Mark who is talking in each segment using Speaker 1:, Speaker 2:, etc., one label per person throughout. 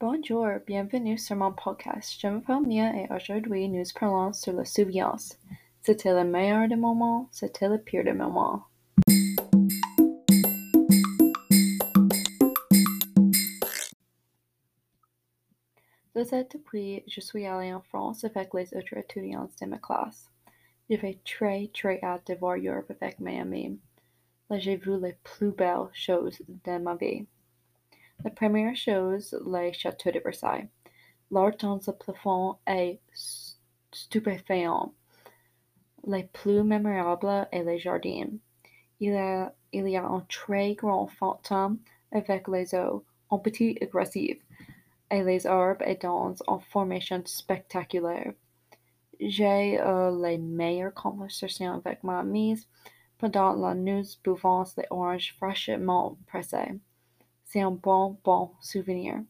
Speaker 1: Bonjour, bienvenue sur mon podcast. Je m'appelle Mia et aujourd'hui nous parlons sur la souveillance. C'était le meilleur des moments, c'était le pire des moments. depuis je suis allée en France avec les autres étudiants de ma classe. J'avais très très hâte de voir Europe avec mes amis. Là j'ai vu les plus belles choses de ma vie. La première chose, le château de Versailles. L'art dans le plafond est stupéfiant. Les plus mémorables est les jardins. Il y a, un très grand fontaine avec les eaux, en petit agressif, et les arbres et dans en formation spectaculaire. J'ai eu les meilleures conversations avec ma mise pendant la nuit buvant les oranges fraîchement pressées. C'est un bon, bon souvenir.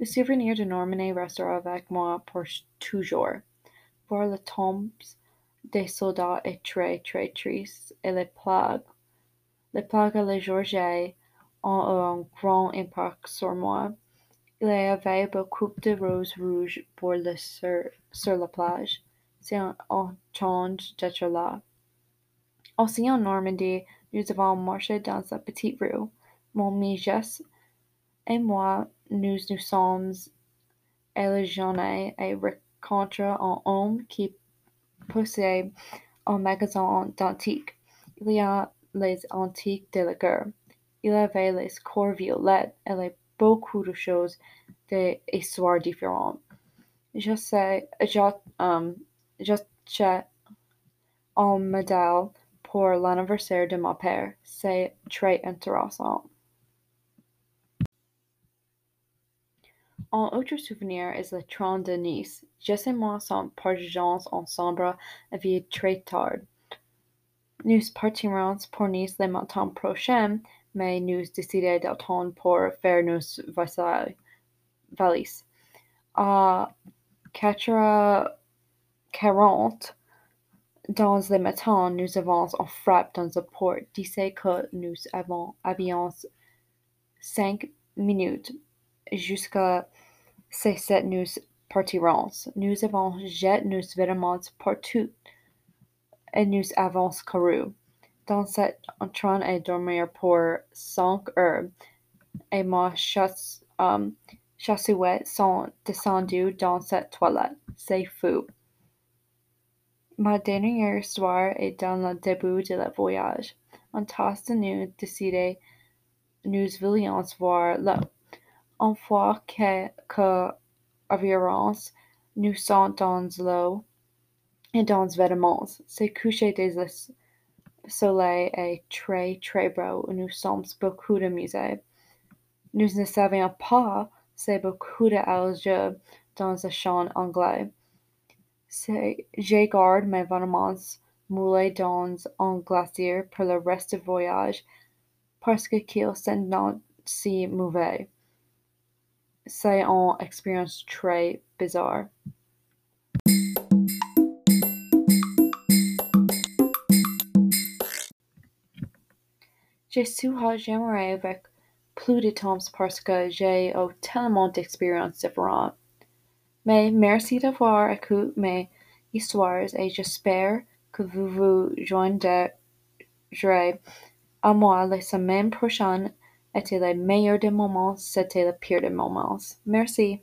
Speaker 1: Le souvenir de Normandy restera avec moi pour toujours. Voir les tombes des soldats est très, très et les plagues, les plagues et les georges ont un grand impact sur moi. Il y avait beaucoup de roses rouges pour le sur, la plage. C'est un change d'être là. Aussi en Normandie, nous avons marché dans la petite rue. Mon Miges et moi nous nous sommes éloignés et rencontré un homme qui possède un magasin d'antiques. Il y a les antiques de la guerre. Il avait les corps violettes et beaucoup de choses d'histoires différentes. Je sais, um, j'achète un médaille pour l'anniversaire de mon père. C'est très intéressant. Un autre souvenir est le train de Nice. Jess et moi sommes partis ensemble à vie très tard. Nous partirons pour Nice le matin prochain, mais nous décidons d'attendre pour faire nos valises. À 4h40 dans le matin, nous avons un frappe dans le port. Disait que nous avons avions cinq minutes jusqu'à ce que nous partirons. Nous avons jeté nos vêtements partout et nous avons couru. Dans cet train et dormir pour cinq heures et ma chasse, um, chassouette sont descendues dans cette toilette. C'est fou. Ma dernière histoire est dans le début de le voyage. En tas de nous décidé nous voulions voir l'eau. Une fois que, que nous sommes dans l'eau et dans vêtements, c'est coucher des soleil est très très beau nous sommes beaucoup amusés. Nous ne savions pas c'est beaucoup d'algues dans le champ anglais. Je garde mes vêtements moulés dans un glacier pour le reste du voyage parce qu'ils sont si mauvais. C'est une expérience très bizarre. Je suis j'aimerais avec plus de temps parce que j'ai eu tellement d'expériences différentes. Mais merci d'avoir écouté mes histoires et j'espère que vous vous joindrez à moi la semaine prochaine était le meilleur des moments, c'était le pire des moments. Merci.